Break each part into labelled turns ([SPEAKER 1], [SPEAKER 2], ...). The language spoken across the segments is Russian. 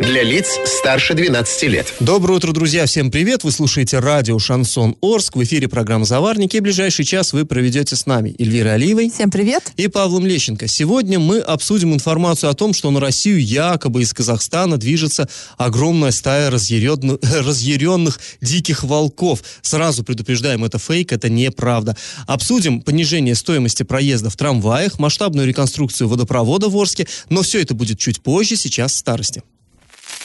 [SPEAKER 1] Для лиц старше 12 лет.
[SPEAKER 2] Доброе утро, друзья. Всем привет. Вы слушаете радио «Шансон Орск». В эфире программа «Заварники». И ближайший час вы проведете с нами Эльвирой Алиевой.
[SPEAKER 3] Всем привет.
[SPEAKER 2] И Павлом Лещенко. Сегодня мы обсудим информацию о том, что на Россию якобы из Казахстана движется огромная стая разъяренных, разъяренных диких волков. Сразу предупреждаем, это фейк, это неправда. Обсудим понижение стоимости проезда в трамваях, масштабную реконструкцию водопровода в Орске, но все это будет чуть позже, сейчас в старости.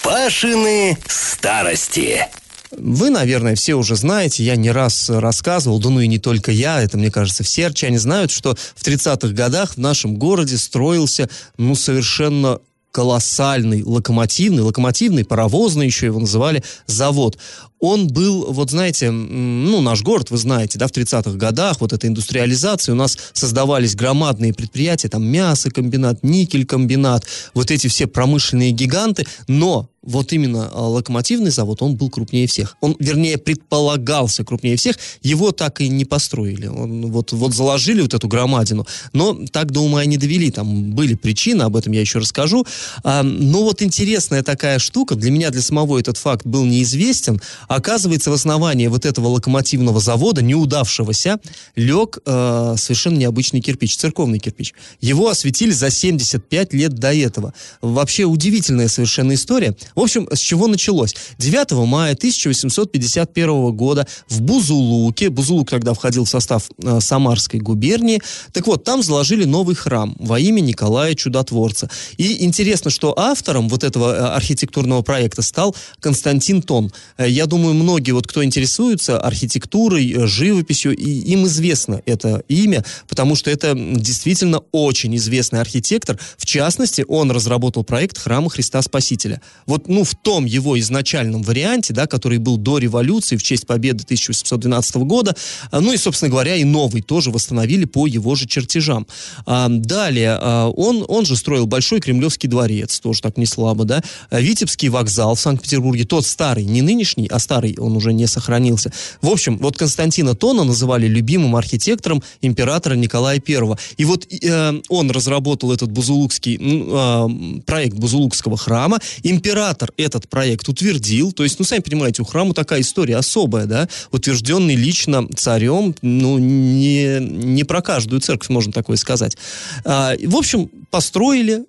[SPEAKER 4] Пашины старости.
[SPEAKER 2] Вы, наверное, все уже знаете, я не раз рассказывал, да ну и не только я, это, мне кажется, все арчане знают, что в 30-х годах в нашем городе строился, ну, совершенно колоссальный локомотивный, локомотивный, паровозный еще его называли, завод. Он был, вот знаете, ну, наш город, вы знаете, да, в 30-х годах, вот эта индустриализация, у нас создавались громадные предприятия, там мясокомбинат, никель-комбинат, вот эти все промышленные гиганты, но вот именно а, локомотивный завод, он был крупнее всех. Он, вернее, предполагался крупнее всех. Его так и не построили. Он, вот, вот заложили вот эту громадину, но так до ума и не довели. Там были причины, об этом я еще расскажу. А, но вот интересная такая штука, для меня, для самого этот факт был неизвестен. Оказывается, в основании вот этого локомотивного завода, неудавшегося, лег э, совершенно необычный кирпич, церковный кирпич. Его осветили за 75 лет до этого. Вообще удивительная совершенно история. В общем, с чего началось? 9 мая 1851 года в Бузулуке, Бузулук тогда входил в состав э, Самарской губернии, так вот, там заложили новый храм во имя Николая Чудотворца. И интересно, что автором вот этого э, архитектурного проекта стал Константин Тон. Э, я думаю, многие, вот кто интересуется архитектурой, э, живописью, и им известно это имя, потому что это действительно очень известный архитектор. В частности, он разработал проект храма Христа Спасителя. Вот ну, в том его изначальном варианте, да, который был до революции в честь победы 1812 года, а, ну и, собственно говоря, и новый тоже восстановили по его же чертежам. А, далее, а, он, он же строил Большой Кремлевский дворец, тоже так не слабо, да, Витебский вокзал в Санкт-Петербурге, тот старый, не нынешний, а старый, он уже не сохранился. В общем, вот Константина Тона называли любимым архитектором императора Николая I. И вот э, он разработал этот бузулукский э, проект Бузулукского храма. Император этот проект утвердил, то есть, ну, сами понимаете, у храма такая история особая, да, утвержденный лично царем, ну, не, не про каждую церковь можно такое сказать. А, в общем, построили,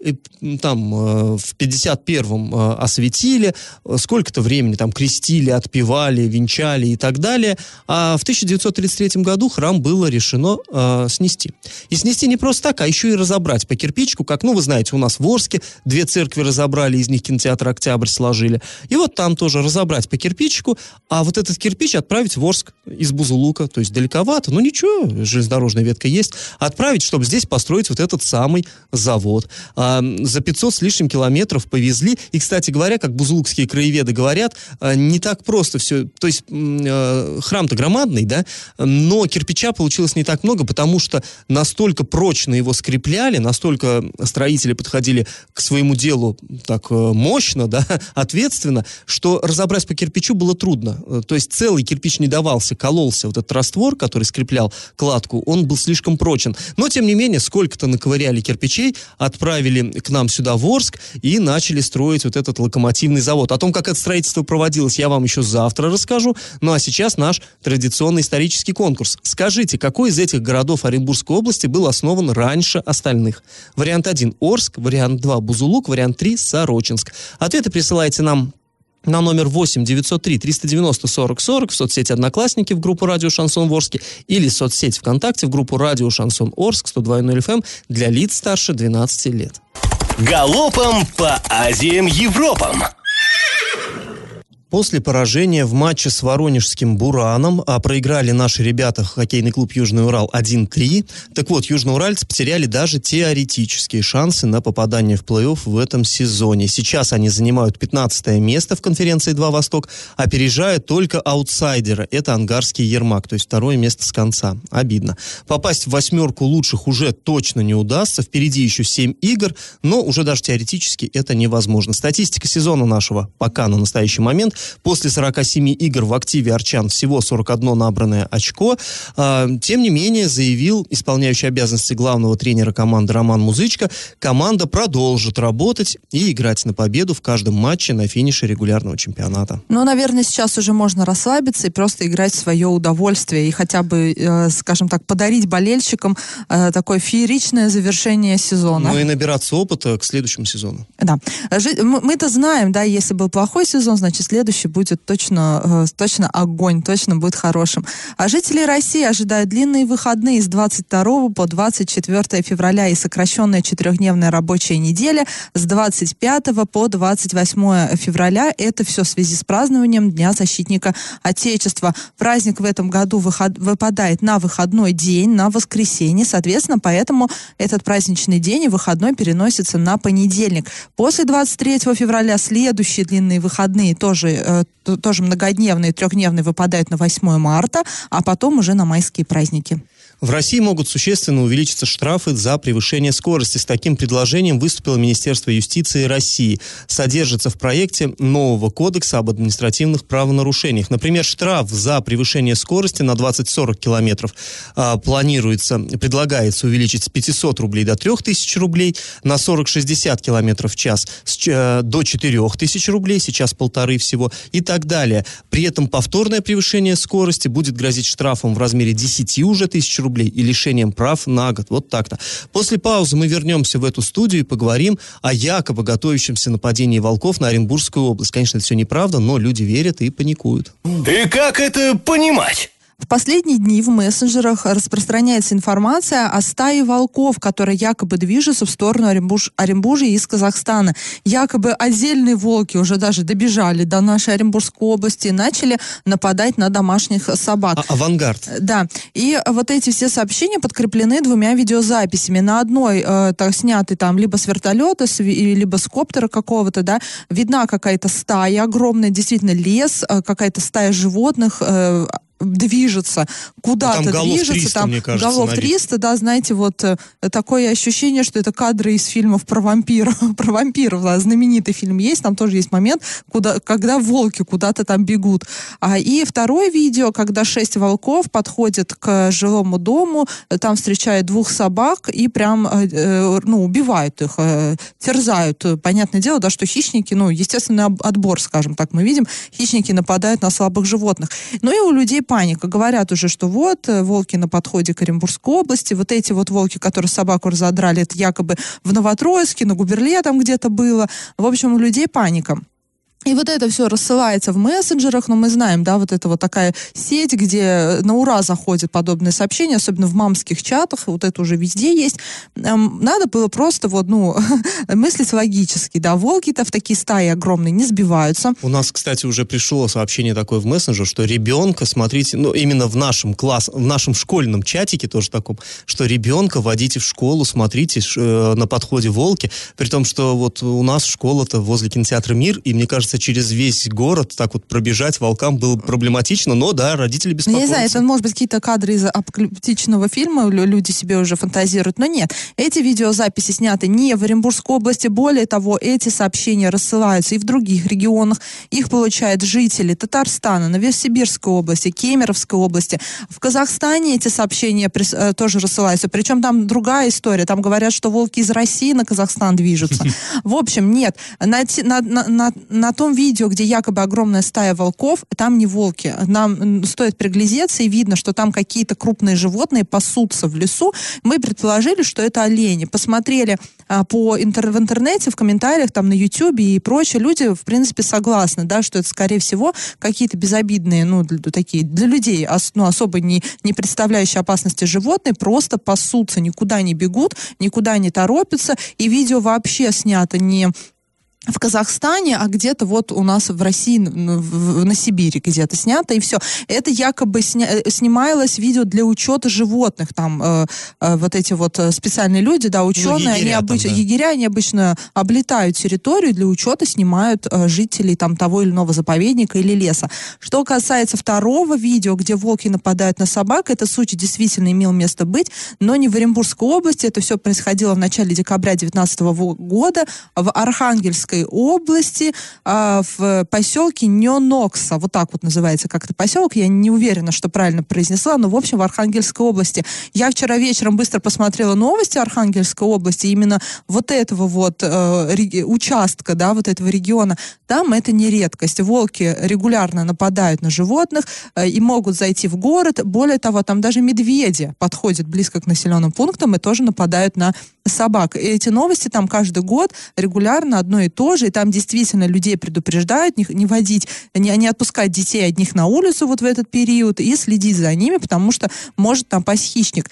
[SPEAKER 2] там э, в 51-м э, осветили, сколько-то времени там крестили, отпевали, венчали и так далее, а в 1933 году храм было решено э, снести. И снести не просто так, а еще и разобрать по кирпичку, как, ну, вы знаете, у нас в Орске две церкви разобрали, из них кинотеатр «Октябрь» сложили. И вот там тоже разобрать по кирпичику, а вот этот кирпич отправить в Орск из Бузулука, то есть далековато, ну ничего, железнодорожная ветка есть, отправить, чтобы здесь построить вот этот самый завод завод. За 500 с лишним километров повезли. И, кстати говоря, как бузулукские краеведы говорят, а, не так просто все. То есть а, храм-то громадный, да, но кирпича получилось не так много, потому что настолько прочно его скрепляли, настолько строители подходили к своему делу так э, мощно, да, ответственно, что разобрать по кирпичу было трудно. Э, то есть целый кирпич не давался, кололся. Вот этот раствор, который скреплял кладку, он был слишком прочен. Но, тем не менее, сколько-то наковыряли кирпичей, отправили к нам сюда в Орск и начали строить вот этот локомотивный завод. О том, как это строительство проводилось, я вам еще завтра расскажу. Ну а сейчас наш традиционный исторический конкурс. Скажите, какой из этих городов Оренбургской области был основан раньше остальных? Вариант 1 – Орск, вариант 2 – Бузулук, вариант 3 – Сорочинск. Ответы присылайте нам на номер 8 903 390 40 40 в соцсети «Одноклассники» в группу «Радио Шансон Орске» или соцсеть ВКонтакте в группу «Радио Шансон Орск» 102.0 FM эм для лиц старше 12 лет.
[SPEAKER 4] Галопом по Азиям Европам!
[SPEAKER 2] После поражения в матче с Воронежским «Бураном» а проиграли наши ребята хоккейный клуб «Южный Урал» 1-3. Так вот, южноуральцы потеряли даже теоретические шансы на попадание в плей-офф в этом сезоне. Сейчас они занимают 15 место в конференции «Два Восток», опережая только аутсайдера. Это ангарский Ермак, то есть второе место с конца. Обидно. Попасть в восьмерку лучших уже точно не удастся. Впереди еще 7 игр, но уже даже теоретически это невозможно. Статистика сезона нашего пока на настоящий момент После 47 игр в активе Арчан всего 41 набранное очко. А, тем не менее, заявил исполняющий обязанности главного тренера команды Роман Музычко, команда продолжит работать и играть на победу в каждом матче на финише регулярного чемпионата.
[SPEAKER 3] Ну, наверное, сейчас уже можно расслабиться и просто играть в свое удовольствие и хотя бы, э, скажем так, подарить болельщикам э, такое фееричное завершение сезона.
[SPEAKER 2] Ну и набираться опыта к следующему сезону.
[SPEAKER 3] Да. Мы-то знаем, да, если был плохой сезон, значит, следующий следующий будет точно, э, точно огонь, точно будет хорошим. А жители России ожидают длинные выходные с 22 по 24 февраля и сокращенная четырехдневная рабочая неделя с 25 по 28 февраля. Это все в связи с празднованием Дня защитника Отечества. Праздник в этом году выход, выпадает на выходной день, на воскресенье. Соответственно, поэтому этот праздничный день и выходной переносится на понедельник. После 23 февраля следующие длинные выходные тоже Э, тоже многодневные, трехдневные выпадают на 8 марта, а потом уже на майские праздники.
[SPEAKER 2] В России могут существенно увеличиться штрафы за превышение скорости. С таким предложением выступило Министерство юстиции России. Содержится в проекте нового кодекса об административных правонарушениях. Например, штраф за превышение скорости на 20-40 километров а, планируется, предлагается увеличить с 500 рублей до 3000 рублей, на 40-60 километров в час с, а, до 4000 рублей, сейчас полторы всего, и так далее. При этом повторное превышение скорости будет грозить штрафом в размере 10 уже тысяч рублей рублей и лишением прав на год. Вот так-то. После паузы мы вернемся в эту студию и поговорим о якобы готовящемся нападении волков на Оренбургскую область. Конечно, это все неправда, но люди верят и паникуют.
[SPEAKER 4] И как это понимать?
[SPEAKER 3] В последние дни в мессенджерах распространяется информация о стае волков, которые якобы движутся в сторону Оренбуж, Оренбуржья из Казахстана. Якобы отдельные волки уже даже добежали до нашей Оренбургской области и начали нападать на домашних собак.
[SPEAKER 2] А, авангард.
[SPEAKER 3] Да. И вот эти все сообщения подкреплены двумя видеозаписями. На одной э, так, сняты там либо с вертолета, с, либо с коптера какого-то, да, видна какая-то стая огромная, действительно лес, э, какая-то стая животных, э, движется, куда-то ну,
[SPEAKER 2] там
[SPEAKER 3] движется,
[SPEAKER 2] 300,
[SPEAKER 3] там
[SPEAKER 2] мне кажется,
[SPEAKER 3] голов 300, да, знаете, вот э, такое ощущение, что это кадры из фильмов про вампиров, про вампиров, да, знаменитый фильм есть, там тоже есть момент, куда, когда волки куда-то там бегут. А, и второе видео, когда шесть волков подходят к жилому дому, там встречают двух собак и прям, э, э ну, убивают их, э, терзают. Понятное дело, да, что хищники, ну, естественный отбор, скажем так, мы видим, хищники нападают на слабых животных. Ну и у людей паника. Говорят уже, что вот, э, волки на подходе к Оренбургской области, вот эти вот волки, которые собаку разодрали, это якобы в Новотроицке, на Губерле там где-то было. В общем, у людей паника. И вот это все рассылается в мессенджерах, но мы знаем, да, вот это вот такая сеть, где на ура заходят подобные сообщения, особенно в мамских чатах, вот это уже везде есть. Надо было просто вот, ну, мыслить логически, да, волки-то в такие стаи огромные не сбиваются.
[SPEAKER 2] У нас, кстати, уже пришло сообщение такое в мессенджер, что ребенка, смотрите, ну, именно в нашем класс, в нашем школьном чатике тоже таком, что ребенка водите в школу, смотрите, э, на подходе волки, при том, что вот у нас школа-то возле кинотеатра «Мир», и мне кажется, через весь город так вот пробежать волкам было проблематично, но да, родители беспокоятся.
[SPEAKER 3] Ну, я не знаю, это может быть какие-то кадры из апокалиптичного фильма, люди себе уже фантазируют, но нет. Эти видеозаписи сняты не в Оренбургской области, более того, эти сообщения рассылаются и в других регионах, их получают жители Татарстана, Новосибирской области, Кемеровской области. В Казахстане эти сообщения э, тоже рассылаются, причем там другая история, там говорят, что волки из России на Казахстан движутся. В общем, нет, на, на, на, на том видео, где якобы огромная стая волков, там не волки. Нам стоит приглядеться, и видно, что там какие-то крупные животные пасутся в лесу. Мы предположили, что это олени. Посмотрели а, по интер в интернете, в комментариях, там на YouTube и прочее, люди, в принципе, согласны, да, что это, скорее всего, какие-то безобидные, ну, для, такие, для людей, ос, ну, особо не, не представляющие опасности животные, просто пасутся, никуда не бегут, никуда не торопятся, и видео вообще снято не в Казахстане, а где-то вот у нас в России, на Сибири где-то снято, и все. Это якобы сня, э, снималось видео для учета животных, там э, э, вот эти вот э, специальные люди, да, ученые, ну, они обычно, да. егеря, они обычно облетают территорию для учета, снимают э, жителей там того или иного заповедника или леса. Что касается второго видео, где волки нападают на собак, это случай действительно имел место быть, но не в Оренбургской области, это все происходило в начале декабря 2019 года в Архангельской Московской области, а, в поселке Нёнокса. Вот так вот называется как-то поселок. Я не уверена, что правильно произнесла, но, в общем, в Архангельской области. Я вчера вечером быстро посмотрела новости Архангельской области, именно вот этого вот э, участка, да, вот этого региона. Там это не редкость. Волки регулярно нападают на животных э, и могут зайти в город. Более того, там даже медведи подходят близко к населенным пунктам и тоже нападают на собак. И эти новости там каждый год регулярно одно и то же, и там действительно людей предупреждают не, не водить, не, не отпускать детей одних на улицу вот в этот период и следить за ними, потому что может там пасть хищник.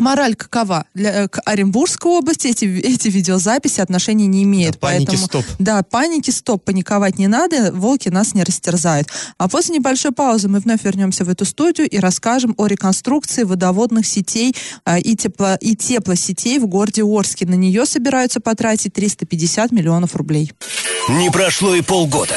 [SPEAKER 3] Мораль какова? Для, э, к Оренбургской области эти, эти видеозаписи отношения не имеют. Да,
[SPEAKER 2] паники
[SPEAKER 3] поэтому,
[SPEAKER 2] стоп.
[SPEAKER 3] Да, паники стоп, паниковать не надо, волки нас не растерзают. А после небольшой паузы мы вновь вернемся в эту студию и расскажем о реконструкции водоводных сетей а, и, тепло, и теплосетей в городе Орске. На нее собираются потратить 350 миллионов рублей.
[SPEAKER 4] Не прошло и полгода.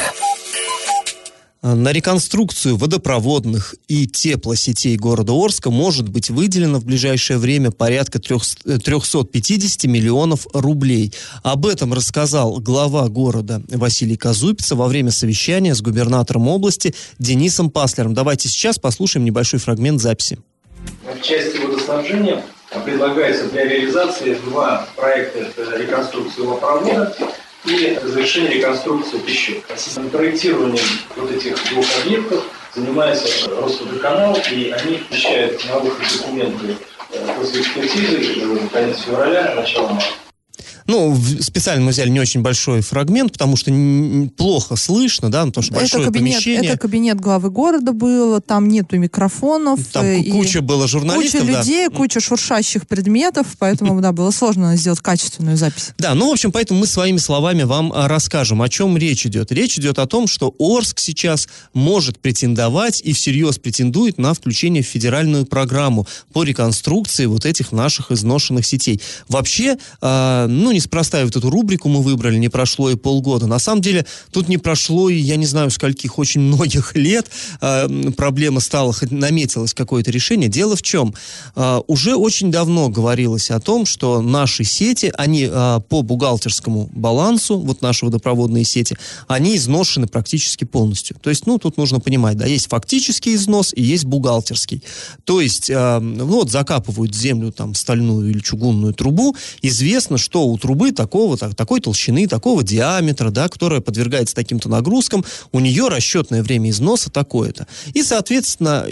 [SPEAKER 2] Э, на реконструкцию водопроводных и теплосетей города Орска может быть выделено в ближайшее время порядка 350 миллионов рублей. Об этом рассказал глава города Василий Казупица во время совещания с губернатором области Денисом Паслером. Давайте сейчас послушаем небольшой фрагмент записи.
[SPEAKER 5] В части водоснабжения предлагается для реализации два проекта реконструкции водопровода и завершение реконструкции пещер. Проектированием вот этих двух объектов занимается Росводоканал, и они включают на выход документы э, после экспертизы, конец февраля, начало марта.
[SPEAKER 2] Ну, специально мы взяли не очень большой фрагмент, потому что плохо слышно, да, потому что большое
[SPEAKER 3] это кабинет,
[SPEAKER 2] помещение.
[SPEAKER 3] Это кабинет главы города был, там нету микрофонов.
[SPEAKER 2] Там и куча было журналистов.
[SPEAKER 3] Куча людей, да. куча шуршащих предметов, поэтому, да, было сложно сделать качественную запись.
[SPEAKER 2] Да, ну, в общем, поэтому мы своими словами вам а, расскажем, о чем речь идет. Речь идет о том, что Орск сейчас может претендовать и всерьез претендует на включение в федеральную программу по реконструкции вот этих наших изношенных сетей. Вообще, э, ну, неспроста вот эту рубрику мы выбрали, не прошло и полгода. На самом деле, тут не прошло и я не знаю скольких, очень многих лет э, проблема стала, хоть наметилось какое-то решение. Дело в чем? Э, уже очень давно говорилось о том, что наши сети, они э, по бухгалтерскому балансу, вот наши водопроводные сети, они изношены практически полностью. То есть, ну, тут нужно понимать, да, есть фактический износ и есть бухгалтерский. То есть, э, ну, вот закапывают землю там стальную или чугунную трубу, известно, что у трубы такого, так, такой толщины, такого диаметра, да, которая подвергается таким-то нагрузкам, у нее расчетное время износа такое-то. И, соответственно,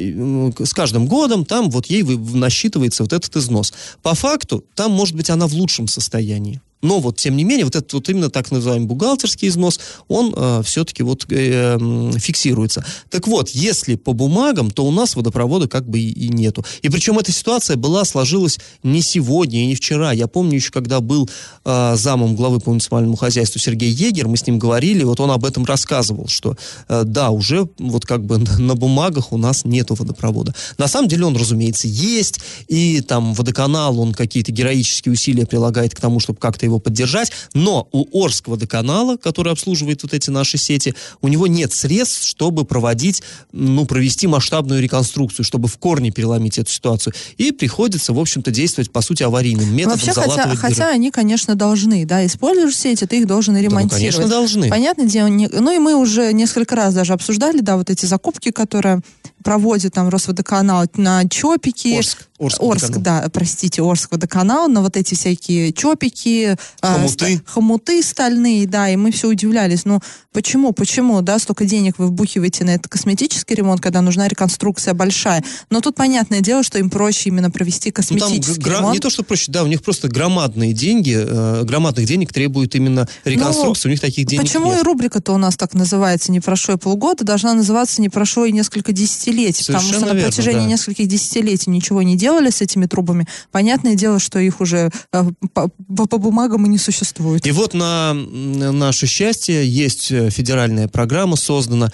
[SPEAKER 2] с каждым годом там вот ей насчитывается вот этот износ. По факту, там, может быть, она в лучшем состоянии. Но вот, тем не менее, вот этот вот именно так называемый бухгалтерский износ, он э, все-таки вот э, фиксируется. Так вот, если по бумагам, то у нас водопровода как бы и, и нету. И причем эта ситуация была, сложилась не сегодня и не вчера. Я помню еще, когда был э, замом главы по муниципальному хозяйству Сергей Егер, мы с ним говорили, вот он об этом рассказывал, что э, да, уже вот как бы на бумагах у нас нету водопровода. На самом деле он, разумеется, есть, и там водоканал, он какие-то героические усилия прилагает к тому, чтобы как-то его его поддержать, но у Орского водоканала, который обслуживает вот эти наши сети, у него нет средств, чтобы проводить, ну, провести масштабную реконструкцию, чтобы в корне переломить эту ситуацию. И приходится, в общем-то, действовать, по сути, аварийным методом,
[SPEAKER 3] Вообще, хотя, хотя они, конечно, должны, да, используешь сети, ты их должен ремонтировать. Да, ну,
[SPEAKER 2] конечно, должны.
[SPEAKER 3] Понятное дело, не, ну и мы уже несколько раз даже обсуждали, да, вот эти закупки, которые проводит там Росводоканал на чопики.
[SPEAKER 2] Орск.
[SPEAKER 3] Орск, Орск да, простите, Орск водоканал, на вот эти всякие чопики,
[SPEAKER 2] а, хомуты.
[SPEAKER 3] Э, хомуты стальные, да, и мы все удивлялись, ну почему, почему, да, столько денег вы вбухиваете на этот косметический ремонт, когда нужна реконструкция большая. Но тут понятное дело, что им проще именно провести косметический ну, там, ремонт.
[SPEAKER 2] Не то, что проще, да, у них просто громадные деньги, э, громадных денег требуют именно реконструкции, ну, у них таких денег
[SPEAKER 3] Почему
[SPEAKER 2] нет.
[SPEAKER 3] и рубрика-то у нас так называется «Не прошло и полгода», должна называться «Не прошло и несколько десятилетий»,
[SPEAKER 2] Совершенно
[SPEAKER 3] потому что
[SPEAKER 2] верно,
[SPEAKER 3] на протяжении
[SPEAKER 2] да.
[SPEAKER 3] нескольких десятилетий ничего не делали с этими трубами. Понятное дело, что их уже э, по, по бумагам флагом и не существует.
[SPEAKER 2] И вот на наше счастье есть э, федеральная программа создана.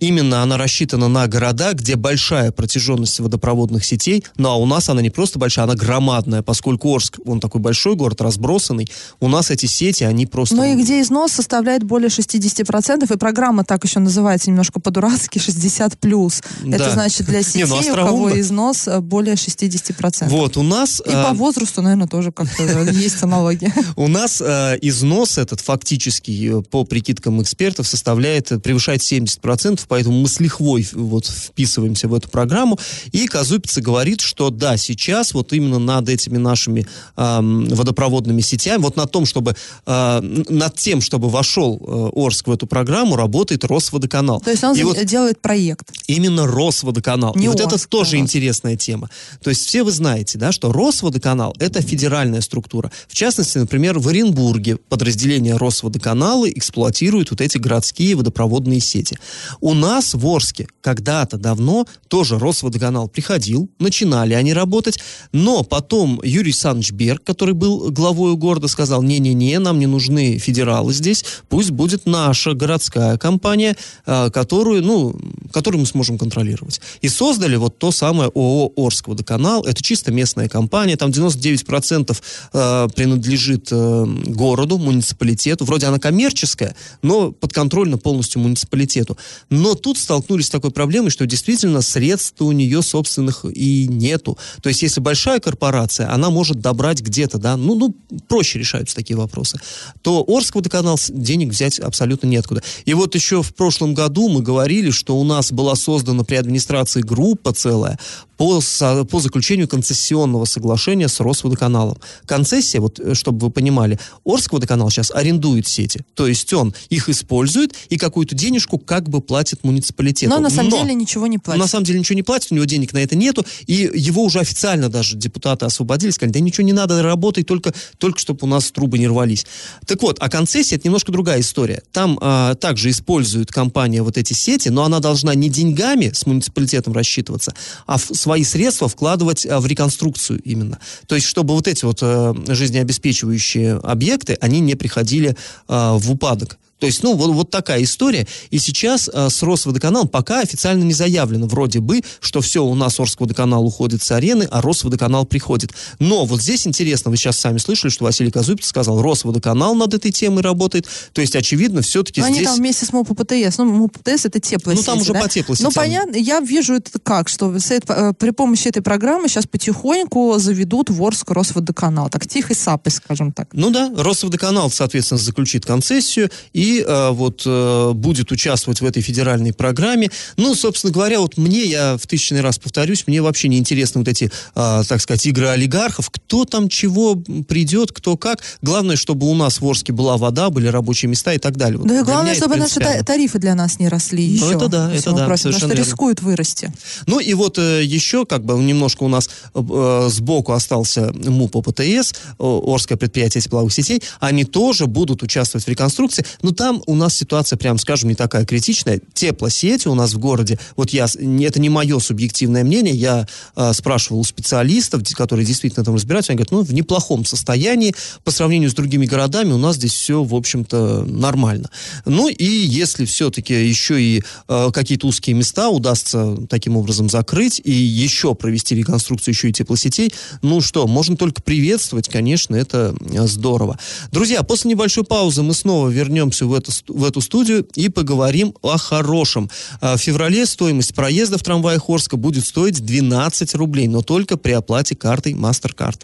[SPEAKER 2] Именно она рассчитана на города, где большая протяженность водопроводных сетей. Ну а у нас она не просто большая, она громадная, поскольку Орск, он такой большой город, разбросанный. У нас эти сети, они просто...
[SPEAKER 3] Ну и где износ составляет более 60%, и программа так еще называется немножко по-дурацки, 60+. плюс. Да. Это значит для сетей, не, ну, у кого износ э, более 60%.
[SPEAKER 2] Вот, у нас...
[SPEAKER 3] И по возрасту, наверное, тоже как-то есть аналогия.
[SPEAKER 2] У нас э, износ этот фактически, э, по прикидкам экспертов, составляет, э, превышает 70%, поэтому мы с лихвой вот вписываемся в эту программу. И Казупица говорит, что да, сейчас вот именно над этими нашими э, водопроводными сетями, вот на том, чтобы, э, над тем, чтобы вошел э, Орск в эту программу, работает Росводоканал.
[SPEAKER 3] То есть он
[SPEAKER 2] и
[SPEAKER 3] вот делает проект.
[SPEAKER 2] Именно Росводоканал. Не и вот это тоже интересная тема. То есть все вы знаете, да, что Росводоканал это федеральная структура. В частности, например, в Оренбурге подразделение Росводоканала эксплуатирует вот эти городские водопроводные сети. У нас в Орске когда-то давно тоже Росводоканал приходил, начинали они работать, но потом Юрий Александрович Берг, который был главой города, сказал, не-не-не, нам не нужны федералы здесь, пусть будет наша городская компания, а, которую, ну, которую мы сможем контролировать. И создали вот то самое ООО Орск водоканал, это чисто местная компания, там 99% э, принадлежит э, городу, муниципалитету. Вроде она коммерческая, но подконтрольна полностью муниципалитету. Но тут столкнулись с такой проблемой, что действительно средств у нее собственных и нету. То есть если большая корпорация, она может добрать где-то, да, ну, ну проще решаются такие вопросы, то Орск водоканал денег взять абсолютно неоткуда. И вот еще в прошлом году мы говорили, что у нас была создана при администрации группа целая по, по заключению концессионного соглашения с Росводоканалом. Концессия, вот э, чтобы вы понимали, Орск водоканал сейчас арендует сети, то есть он их использует и какую-то денежку как бы платит муниципалитету.
[SPEAKER 3] Но на самом Но, деле ничего не платит.
[SPEAKER 2] На самом деле ничего не платит, у него денег на это нету, и его уже официально даже депутаты освободили, сказали, да ничего не надо, работай только, только чтобы у нас трубы не рвались. Так вот, а концессия это немножко другая история. Там а, также использует компания вот эти сети, но она должна не деньгами с муниципалитетом рассчитываться, а в, свои средства вкладывать а, в реконструкцию именно. То есть, чтобы вот эти вот а, жизнеобеспечивающие объекты, они не приходили а, в упадок. То есть, ну, вот, вот такая история. И сейчас э, с Росводоканалом пока официально не заявлено, вроде бы, что все, у нас Орскводоканал уходит с арены, а Росводоканал приходит. Но вот здесь интересно, вы сейчас сами слышали, что Василий Казупец сказал, Росводоканал над этой темой работает. То есть, очевидно, все-таки
[SPEAKER 3] здесь...
[SPEAKER 2] Они
[SPEAKER 3] там вместе с МОП ПТС. Ну, МОП ПТС это теплосети,
[SPEAKER 2] Ну, там уже
[SPEAKER 3] да?
[SPEAKER 2] по теплосетям.
[SPEAKER 3] Ну, понятно, я вижу это как, что э, при помощи этой программы сейчас потихоньку заведут в Орск Росводоканал. Так, тихо и сапой, скажем так.
[SPEAKER 2] Ну да, Росводоканал, соответственно, заключит концессию, и э, вот э, будет участвовать в этой федеральной программе. Ну, собственно говоря, вот мне, я в тысячный раз повторюсь, мне вообще не интересны вот эти, э, так сказать, игры олигархов. Кто там чего придет, кто как. Главное, чтобы у нас в Орске была вода, были рабочие места и так далее.
[SPEAKER 3] Вот да и главное, чтобы наши тарифы для нас не росли еще.
[SPEAKER 2] Ну, это да, это да.
[SPEAKER 3] Просим, потому что верно. рискуют вырасти.
[SPEAKER 2] Ну, и вот э, еще, как бы, немножко у нас э, сбоку остался МУП ОПТС, Орское предприятие тепловых сетей. Они тоже будут участвовать в реконструкции. Но там у нас ситуация, прям скажем, не такая критичная. Теплосети у нас в городе, вот я, это не мое субъективное мнение, я э, спрашивал у специалистов, которые действительно там разбираются, они говорят, ну, в неплохом состоянии, по сравнению с другими городами у нас здесь все, в общем-то, нормально. Ну, и если все-таки еще и э, какие-то узкие места удастся таким образом закрыть и еще провести реконструкцию еще и теплосетей, ну что, можно только приветствовать, конечно, это здорово. Друзья, после небольшой паузы мы снова вернемся в эту, в эту студию и поговорим о хорошем. А, в феврале стоимость проезда в трамвае Орска будет стоить 12 рублей, но только при оплате картой MasterCard.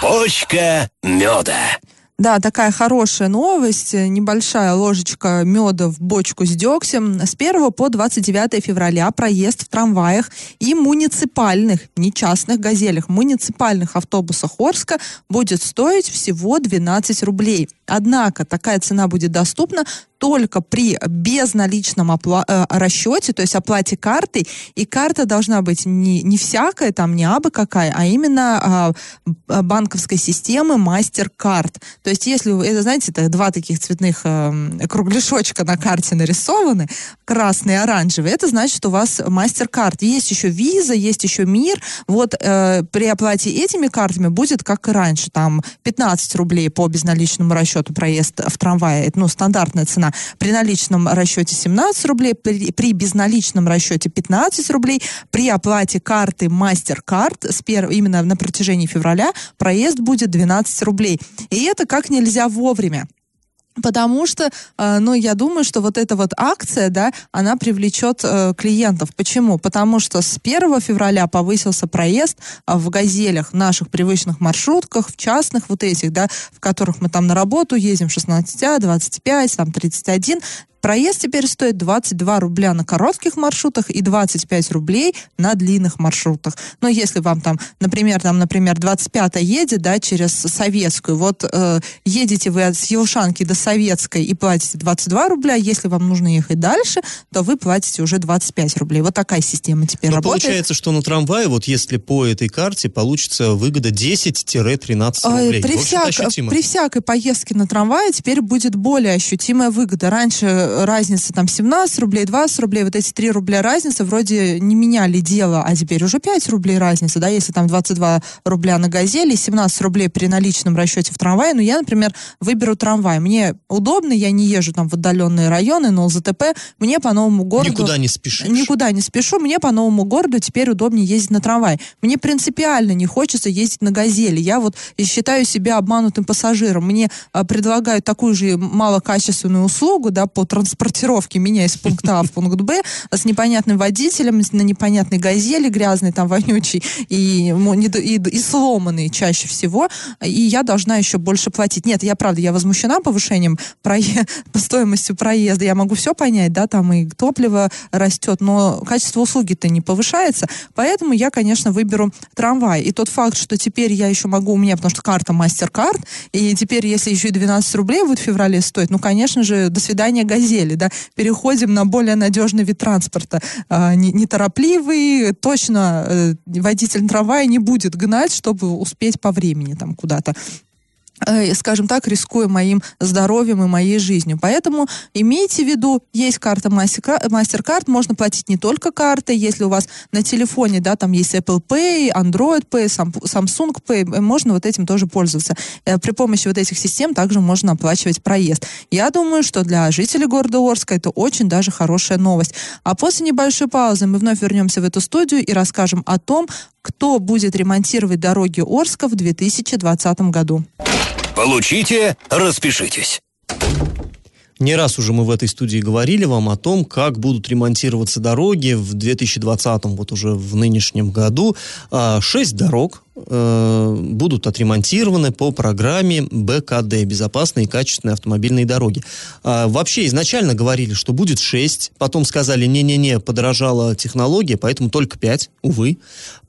[SPEAKER 4] Почка меда.
[SPEAKER 3] Да, такая хорошая новость. Небольшая ложечка меда в бочку с дегтем. С 1 по 29 февраля проезд в трамваях и муниципальных, не частных газелях, муниципальных автобусах Орска будет стоить всего 12 рублей. Однако такая цена будет доступна только при безналичном опла- э, расчете, то есть оплате картой, и карта должна быть не, не всякая, там не абы какая, а именно э, банковской системы MasterCard. То есть если, это, знаете, это два таких цветных э, кругляшочка на карте нарисованы, красный и оранжевый, это значит, что у вас мастер-карт. Есть еще виза, есть еще мир. Вот э, при оплате этими картами будет как и раньше, там 15 рублей по безналичному расчету проезд в трамвае, ну, стандартная цена. При наличном расчете 17 рублей, при, при безналичном расчете 15 рублей, при оплате карты мастер-карт с пер... именно на протяжении февраля проезд будет 12 рублей. И это как нельзя вовремя. Потому что, э, ну, я думаю, что вот эта вот акция, да, она привлечет э, клиентов. Почему? Потому что с 1 февраля повысился проезд э, в газелях, наших привычных маршрутках, в частных вот этих, да, в которых мы там на работу ездим 16, 25, там 31. Проезд теперь стоит 22 рубля на коротких маршрутах и 25 рублей на длинных маршрутах. Но если вам там, например, там, например, 25 едет, да, через Советскую, вот э, едете вы от Елшанки до Советской и платите 22 рубля, если вам нужно ехать дальше, то вы платите уже 25 рублей. Вот такая система теперь
[SPEAKER 2] Но
[SPEAKER 3] работает.
[SPEAKER 2] получается, что на трамвае, вот если по этой карте, получится выгода 10-13
[SPEAKER 3] Ой,
[SPEAKER 2] рублей.
[SPEAKER 3] При, всяк- при всякой поездке на трамвае теперь будет более ощутимая выгода. Раньше разница там 17 рублей, 20 рублей, вот эти 3 рубля разницы вроде не меняли дело, а теперь уже 5 рублей разница, да, если там 22 рубля на газели, 17 рублей при наличном расчете в трамвае, ну я, например, выберу трамвай. Мне удобно, я не езжу там в отдаленные районы, на ЛЗТП, мне по новому городу...
[SPEAKER 2] Никуда не спешишь.
[SPEAKER 3] Никуда не спешу. Мне по новому городу теперь удобнее ездить на трамвай. Мне принципиально не хочется ездить на газели. Я вот считаю себя обманутым пассажиром. Мне а, предлагают такую же малокачественную услугу, да, по транспортировке меня из пункта А в пункт Б с непонятным водителем, на непонятной газели грязной, там, вонючей и, и, и сломанной чаще всего. И я должна еще больше платить. Нет, я правда, я возмущена повышением прое- по стоимости проезда. Я могу все понять, да, там и топливо растет, но качество услуги-то не повышается. Поэтому я, конечно, выберу трамвай. И тот факт, что теперь я еще могу, у меня, потому что карта мастер-карт, и теперь, если еще и 12 рублей будет в феврале стоить, ну, конечно же, до свидания газели, да, переходим на более надежный вид транспорта. А, не- неторопливый, точно э, водитель трамвая не будет гнать, чтобы успеть по времени там куда-то скажем так, рискуя моим здоровьем и моей жизнью. Поэтому имейте в виду, есть карта Mastercard, можно платить не только картой, если у вас на телефоне, да, там есть Apple Pay, Android Pay, Sam- Samsung Pay, э, можно вот этим тоже пользоваться. Э, При помощи вот этих систем также можно оплачивать проезд. Я думаю, что для жителей города Орска это очень даже хорошая новость. А после небольшой паузы мы вновь вернемся в эту студию и расскажем о том, кто будет ремонтировать дороги Орска в 2020 году.
[SPEAKER 4] Получите, распишитесь.
[SPEAKER 2] Не раз уже мы в этой студии говорили вам о том, как будут ремонтироваться дороги в 2020, вот уже в нынешнем году. А, Шесть дорог э, будут отремонтированы по программе БКД «Безопасные и качественные автомобильные дороги». А, Вообще изначально говорили, что будет шесть, потом сказали, не-не-не, подорожала технология, поэтому только пять, увы.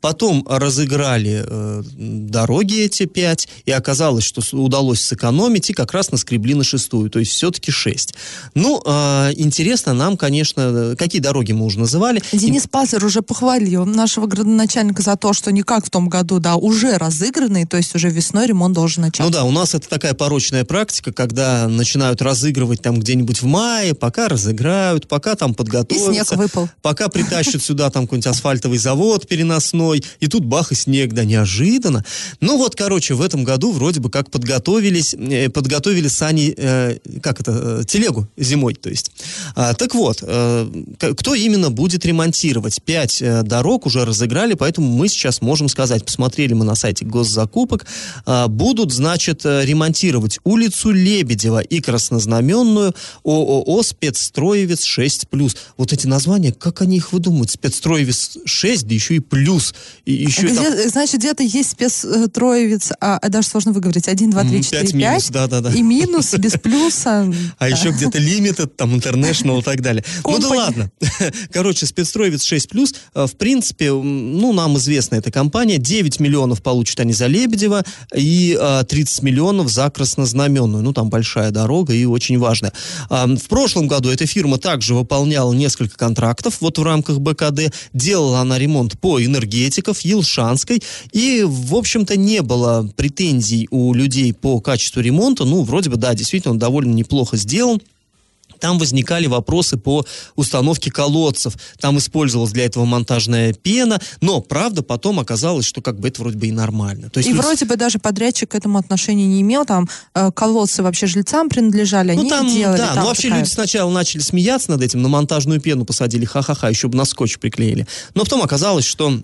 [SPEAKER 2] Потом разыграли э, дороги эти пять, и оказалось, что удалось сэкономить, и как раз наскребли на шестую, то есть все-таки шесть. Ну, э, интересно нам, конечно, э, какие дороги мы уже называли.
[SPEAKER 3] Денис Пазер уже похвалил нашего градоначальника за то, что не как в том году, да, уже разыгранный, то есть уже весной ремонт должен начаться.
[SPEAKER 2] Ну да, у нас это такая порочная практика, когда начинают разыгрывать там где-нибудь в мае, пока разыграют, пока там
[SPEAKER 3] И
[SPEAKER 2] подготовятся.
[SPEAKER 3] снег выпал.
[SPEAKER 2] Пока притащат сюда там какой-нибудь асфальтовый завод переносной, и тут бах и снег, да неожиданно. Ну вот, короче, в этом году вроде бы как подготовились, э, подготовили сани, э, как это, э, телегу зимой, то есть. А, так вот, э, кто именно будет ремонтировать? Пять э, дорог уже разыграли, поэтому мы сейчас можем сказать, посмотрели мы на сайте госзакупок, а, будут, значит, э, ремонтировать улицу Лебедева и Краснознаменную ООО «Спецстроевец 6+.» Вот эти названия, как они их выдумывают? «Спецстроевец 6», да еще и «плюс». И еще и там-
[SPEAKER 3] Где- значит, где-то есть спецтроевец, а, а даже сложно выговорить, 1, 2, 3,
[SPEAKER 2] М,
[SPEAKER 3] 4,
[SPEAKER 2] пять
[SPEAKER 3] 5,
[SPEAKER 2] минус, да-да-да.
[SPEAKER 3] и минус, без плюса.
[SPEAKER 2] А
[SPEAKER 3] Да.
[SPEAKER 2] еще где-то limited, там, international и так далее. Ну да ладно. Короче, спецстроевец 6+, э, в принципе, ну, нам известна эта компания, 9 миллионов миллионов получат они за Лебедева и а, 30 миллионов за Краснознаменную. Ну, там большая дорога и очень важная. А, в прошлом году эта фирма также выполняла несколько контрактов вот в рамках БКД. Делала она ремонт по энергетиков, Елшанской. И, в общем-то, не было претензий у людей по качеству ремонта. Ну, вроде бы, да, действительно, он довольно неплохо сделан. Там возникали вопросы по установке колодцев. Там использовалась для этого монтажная пена, но, правда, потом оказалось, что как бы это вроде бы и нормально. То есть
[SPEAKER 3] И
[SPEAKER 2] люди-
[SPEAKER 3] вроде бы даже подрядчик к этому отношения не имел, там э, колодцы вообще жильцам принадлежали, они
[SPEAKER 2] ну, там,
[SPEAKER 3] делали.
[SPEAKER 2] да,
[SPEAKER 3] там
[SPEAKER 2] ну вообще
[SPEAKER 3] такая-
[SPEAKER 2] люди сначала начали смеяться над этим, на монтажную пену посадили, ха-ха-ха, еще бы на скотч приклеили. Но потом оказалось, что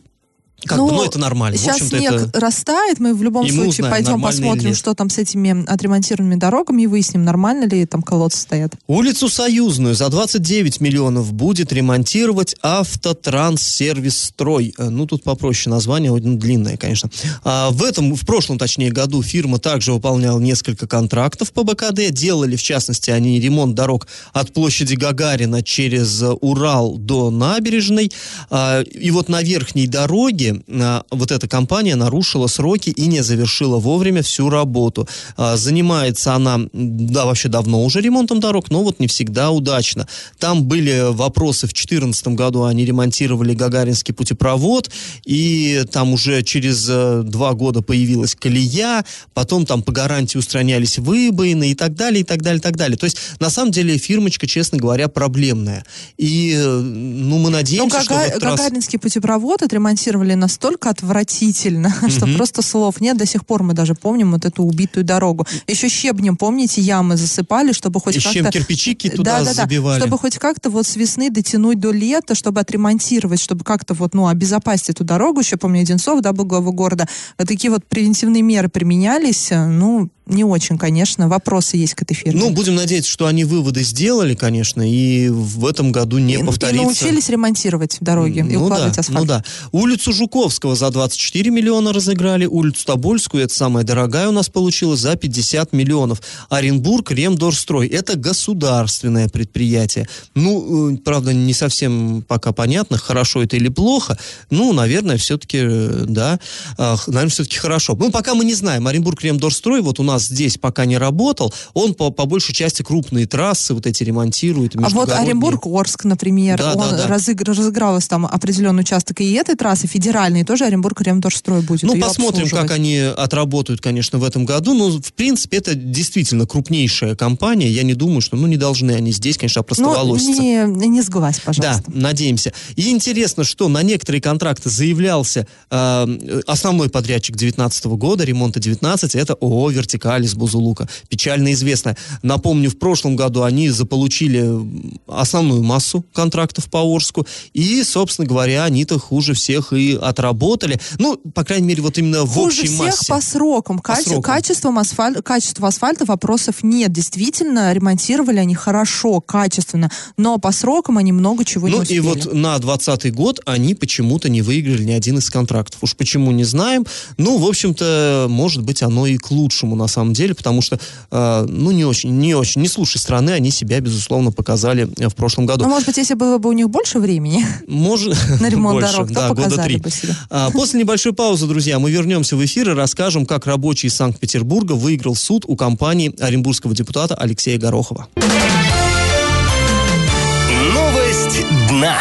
[SPEAKER 2] как бы, ну, это нормально.
[SPEAKER 3] Сейчас снег
[SPEAKER 2] это...
[SPEAKER 3] растает, мы в любом
[SPEAKER 2] И
[SPEAKER 3] случае
[SPEAKER 2] узнаем,
[SPEAKER 3] пойдем посмотрим, что там с этими отремонтированными дорогами и выясним, нормально ли там колодцы стоят.
[SPEAKER 2] Улицу Союзную за 29 миллионов будет ремонтировать Автотранссервис-строй. Э, Ну, тут попроще название, ну, длинное, конечно. А в этом, в прошлом, точнее, году фирма также выполняла несколько контрактов по БКД. Делали, в частности, они ремонт дорог от площади Гагарина через Урал до набережной. А, И вот на верхней дороге а, вот эта компания нарушила сроки и не завершила вовремя всю работу. А, Занимается она, да, вообще давно уже ремонтом дорог, но вот не всегда удачно. Там были вопросы в 2014 году, они ремонтировали Гагаринский путепровод, и там уже через э, два года появилась колея, потом там по гарантии устранялись выбоины и так далее, и так далее, и так далее. То есть, на самом деле, фирмочка, честно говоря, проблемная. И, э, ну, мы надеемся, что в
[SPEAKER 3] Гага-
[SPEAKER 2] раз...
[SPEAKER 3] Гагаринский путепровод отремонтировали настолько отвратительно, что
[SPEAKER 2] Мгм.
[SPEAKER 3] просто слов нет. До сих пор мы даже помним вот эту убитую дорогу. Еще щебнем, помните, ямы засыпали, чтобы хоть
[SPEAKER 2] чем
[SPEAKER 3] как-то...
[SPEAKER 2] кирпичики туда
[SPEAKER 3] Да-да-да,
[SPEAKER 2] забивали.
[SPEAKER 3] чтобы хоть как-то вот с весны дотянуть до лета, чтобы отремонтировать, чтобы как-то вот, ну, обезопасить эту дорогу. Еще, помню, Одинцов, да, был глава города. Вот такие вот превентивные меры применялись. э, Ну, не очень, конечно. Вопросы есть к этой фирме.
[SPEAKER 2] Ну, будем надеяться, что они выводы сделали, конечно, и в этом году не
[SPEAKER 3] И-
[SPEAKER 2] повторится.
[SPEAKER 3] И научились ремонтировать дороги и
[SPEAKER 2] ну
[SPEAKER 3] укладывать
[SPEAKER 2] да,
[SPEAKER 3] асфальт.
[SPEAKER 2] Ну да. Улицу Жуковского за 24 миллиона разыграли, улицу Тобольскую, это самая дорогая у нас получилась, за 50 миллионов. Оренбург, Ремдорстрой, это государственное предприятие. Ну, э, правда, не совсем пока понятно, хорошо это или плохо. Ну, наверное, все-таки, э, да, х- наверное, все-таки хорошо. Ну, пока мы не знаем. Оренбург, Ремдорстрой вот у нас здесь пока не работал. Он по, по большей части крупные трассы вот эти ремонтирует.
[SPEAKER 3] А вот. Оренбург-Орск, например,
[SPEAKER 2] Да,
[SPEAKER 3] он
[SPEAKER 2] да, да.
[SPEAKER 3] разыг- разыгралось там определенный участок и этой трассы, федеральной, тоже Оренбург-Ремторстрой будет
[SPEAKER 2] Ну, посмотрим, как они отработают, конечно, в этом году. Но, в принципе, это действительно крупнейшая компания. Я не думаю, что, ну, не должны они здесь, конечно,
[SPEAKER 3] Ну,
[SPEAKER 2] опростоволоситься.
[SPEAKER 3] не, не сглазь, пожалуйста.
[SPEAKER 2] Да, надеемся. И интересно, что на некоторые контракты заявлялся э, основной подрядчик 2019 года, ремонта 19, это ООО «Вертикаль» из Бузулука. Печально известно. Напомню, в прошлом году они заполучили основную массу контрактов по Орску. И, собственно говоря, они-то хуже всех и отработали. Ну, по крайней мере, вот именно в
[SPEAKER 3] Хуже
[SPEAKER 2] общей
[SPEAKER 3] всех
[SPEAKER 2] массе.
[SPEAKER 3] по срокам.
[SPEAKER 2] По
[SPEAKER 3] Каче-
[SPEAKER 2] срокам.
[SPEAKER 3] Качеством асфаль... Качество асфальта вопросов нет. Действительно, ремонтировали они хорошо, качественно. Но по срокам они много чего не
[SPEAKER 2] Ну
[SPEAKER 3] успели.
[SPEAKER 2] и вот на 2020 год они почему-то не выиграли ни один из контрактов. Уж почему не знаем. Ну, в общем-то, может быть, оно и к лучшему на самом деле, потому что, э, ну, не очень, не очень, не с лучшей стороны они себя, безусловно, показали э, в прошлом году.
[SPEAKER 3] Ну, может быть, если было бы у них больше времени
[SPEAKER 2] Может,
[SPEAKER 3] на ремонт
[SPEAKER 2] больше,
[SPEAKER 3] дорог, то
[SPEAKER 2] да, года
[SPEAKER 3] показали
[SPEAKER 2] три.
[SPEAKER 3] бы себя.
[SPEAKER 2] А, После небольшой паузы, друзья, мы вернемся в эфир и расскажем, как рабочий из Санкт-Петербурга выиграл суд у компании оренбургского депутата Алексея Горохова.
[SPEAKER 4] Новость дна.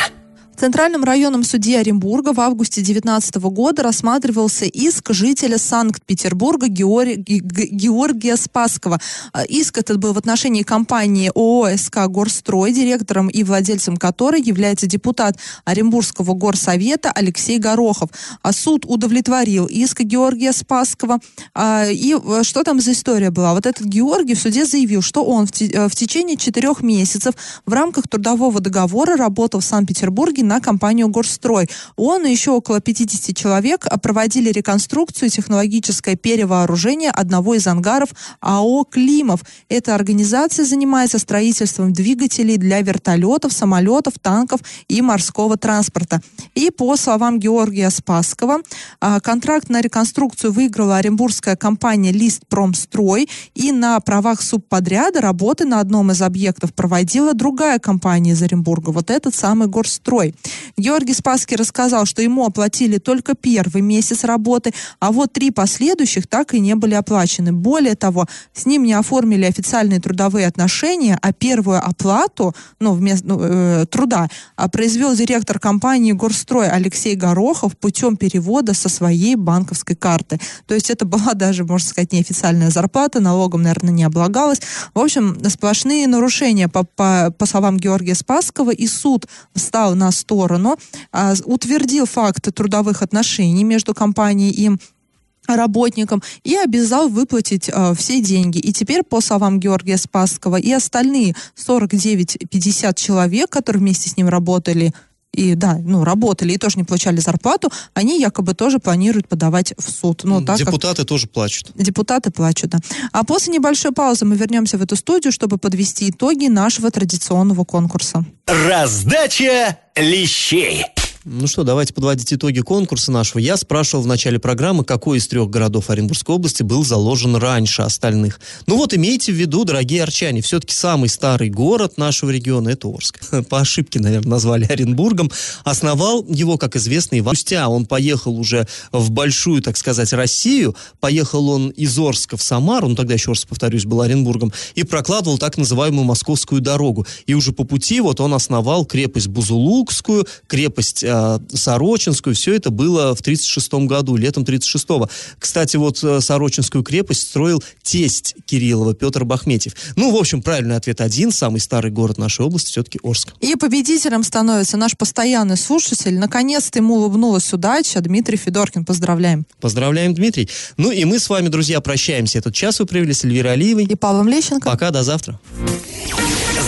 [SPEAKER 3] В Центральном районном суде Оренбурга в августе 2019 года рассматривался иск жителя Санкт-Петербурга Георгия, Георгия Спасского. А, Иск этот был в отношении компании ООО «СК Горстрой», директором и владельцем которой является депутат Оренбургского горсовета Алексей Горохов. А суд удовлетворил иск Георгия Спасского. А, И э, что там за история была? Вот этот Георгий в суде заявил, что он в э, течение четырех месяцев в рамках трудового договора работал в Санкт-Петербурге на компанию «Горстрой». Он и еще около 50 человек проводили реконструкцию технологическое перевооружение одного из ангаров АО «Климов». Эта организация занимается строительством двигателей для вертолетов, самолетов, танков и морского транспорта. И по словам Георгия Спасского, а, контракт на реконструкцию выиграла оренбургская компания «Лист Промстрой», и на правах субподряда работы на одном из объектов проводила другая компания из Оренбурга, вот этот самый Горстрой. Георгий Спасский рассказал, что ему оплатили только первый месяц работы, а вот три последующих так и не были оплачены. Более того, с ним не оформили официальные трудовые отношения, а первую оплату ну, вместо ну, э, труда а произвел директор компании «Горстрой» Алексей Горохов путем перевода со своей банковской карты. То есть это была даже, можно сказать, неофициальная зарплата, налогом, наверное, не облагалась. В общем, сплошные нарушения, по, по, по словам Георгия Спасского, и суд встал на сторону, а, утвердил факт трудовых отношений между компанией и работникам и обязал выплатить э, все деньги. И теперь, по словам Георгия Спасского, и остальные 49-50 человек, которые вместе с ним работали, и да, ну, работали и тоже не получали зарплату, они якобы тоже планируют подавать в суд. Ну, так
[SPEAKER 2] депутаты как... тоже плачут.
[SPEAKER 3] Депутаты плачут, да. А после небольшой паузы мы вернемся в эту студию, чтобы подвести итоги нашего традиционного конкурса.
[SPEAKER 4] Раздача лещей.
[SPEAKER 2] Ну что, давайте подводить итоги конкурса нашего. Я спрашивал в начале программы, какой из трех городов Оренбургской области был заложен раньше остальных. Ну вот имейте в виду, дорогие арчане, все-таки самый старый город нашего региона это Орск. По ошибке, наверное, назвали Оренбургом. Основал его, как известно, Иван Спустя он поехал уже в большую, так сказать, Россию. Поехал он из Орска в Самару, ну тогда еще Орск, повторюсь, был Оренбургом, и прокладывал так называемую Московскую дорогу. И уже по пути вот он основал крепость Бузулукскую, крепость э, Сорочинскую. Все это было в 1936 году, летом 1936. Кстати, вот э, Сорочинскую крепость строил тесть Кириллова Петр Бахметьев. Ну, в общем, правильный ответ один. Самый старый город нашей области все-таки Орск.
[SPEAKER 3] И победителем становится наш постоянный слушатель. Наконец-то ему улыбнулась удача. Дмитрий Федоркин. Поздравляем.
[SPEAKER 2] Поздравляем, Дмитрий. Ну и мы с вами, друзья, прощаемся. Этот час вы провели с Эльвирой Алиевой.
[SPEAKER 3] И Павлом Лещенко.
[SPEAKER 2] Пока, до завтра.